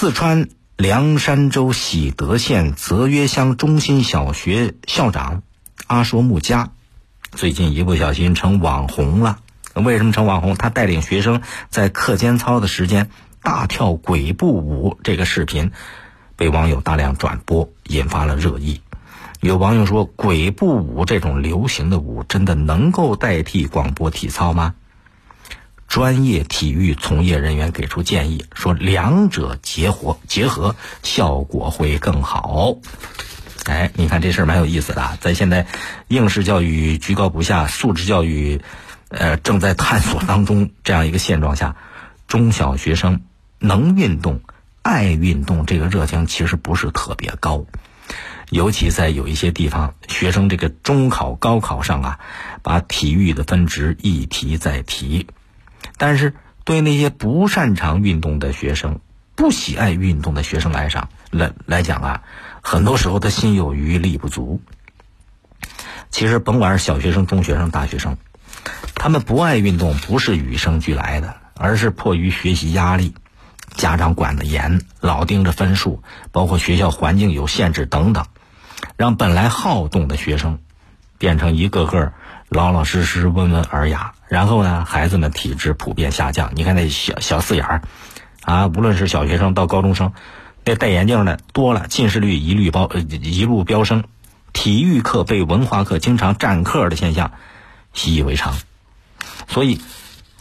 四川凉山州喜德县泽约乡中心小学校长阿说木佳，最近一不小心成网红了。为什么成网红？他带领学生在课间操的时间大跳鬼步舞，这个视频被网友大量转播，引发了热议。有网友说：“鬼步舞这种流行的舞，真的能够代替广播体操吗？”专业体育从业人员给出建议说：“两者结合结合，效果会更好。”哎，你看这事儿蛮有意思的，在现在应试教育居高不下，素质教育呃正在探索当中这样一个现状下，中小学生能运动、爱运动这个热情其实不是特别高。尤其在有一些地方，学生这个中考、高考上啊，把体育的分值一提再提，但是对那些不擅长运动的学生、不喜爱运动的学生来上，来来讲啊，很多时候他心有余力不足。其实甭管是小学生、中学生、大学生，他们不爱运动不是与生俱来的，而是迫于学习压力。家长管得严，老盯着分数，包括学校环境有限制等等。让本来好动的学生，变成一个个老老实实、温文尔雅。然后呢，孩子们体质普遍下降。你看那小小四眼儿，啊，无论是小学生到高中生，那戴眼镜的多了，近视率一律飙一路飙升。体育课被文化课经常占课的现象，习以为常。所以，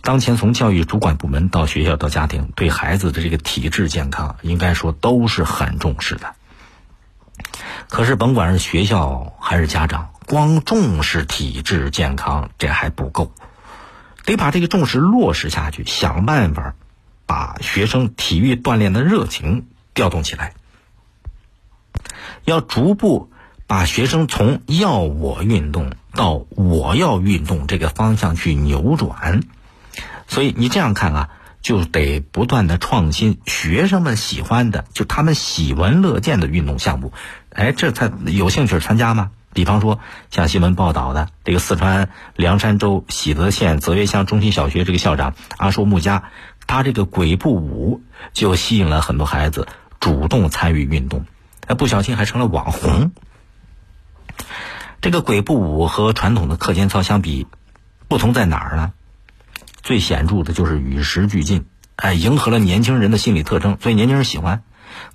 当前从教育主管部门到学校到家庭，对孩子的这个体质健康，应该说都是很重视的。可是，甭管是学校还是家长，光重视体质健康这还不够，得把这个重视落实下去，想办法把学生体育锻炼的热情调动起来。要逐步把学生从要我运动到我要运动这个方向去扭转。所以你这样看啊，就得不断的创新学生们喜欢的，就他们喜闻乐见的运动项目。哎，这才有兴趣参加吗？比方说，像新闻报道的这个四川凉山州喜德县泽约乡中心小学这个校长阿说木佳，他这个鬼步舞就吸引了很多孩子主动参与运动，哎，不小心还成了网红。这个鬼步舞和传统的课间操相比，不同在哪儿呢？最显著的就是与时俱进，哎，迎合了年轻人的心理特征，所以年轻人喜欢。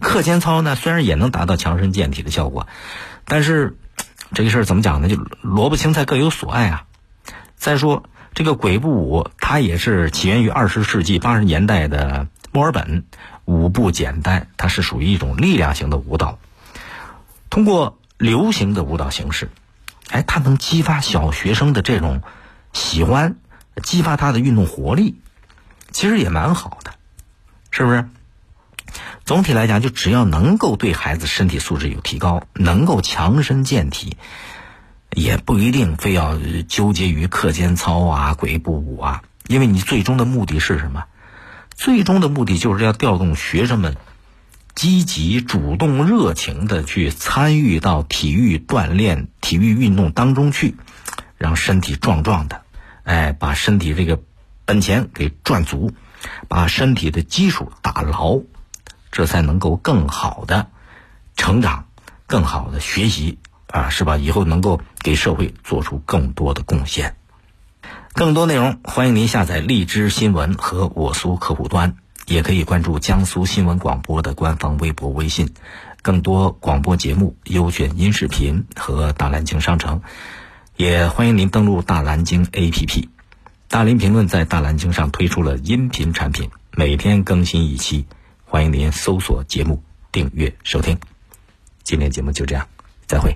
课间操呢，虽然也能达到强身健体的效果，但是这个事儿怎么讲呢？就萝卜青菜各有所爱啊。再说这个鬼步舞，它也是起源于二十世纪八十年代的墨尔本，舞步简单，它是属于一种力量型的舞蹈。通过流行的舞蹈形式，哎，它能激发小学生的这种喜欢，激发他的运动活力，其实也蛮好的，是不是？总体来讲，就只要能够对孩子身体素质有提高，能够强身健体，也不一定非要纠结于课间操啊、鬼步舞啊。因为你最终的目的是什么？最终的目的就是要调动学生们积极、主动、热情的去参与到体育锻炼、体育运动当中去，让身体壮壮的，哎，把身体这个本钱给赚足，把身体的基础打牢。这才能够更好的成长，更好的学习啊，是吧？以后能够给社会做出更多的贡献。更多内容，欢迎您下载荔枝新闻和我苏客户端，也可以关注江苏新闻广播的官方微博、微信。更多广播节目、优选音视频和大蓝鲸商城，也欢迎您登录大蓝鲸 APP。大林评论在大蓝鲸上推出了音频产品，每天更新一期。欢迎您搜索节目订阅收听，今天节目就这样，再会。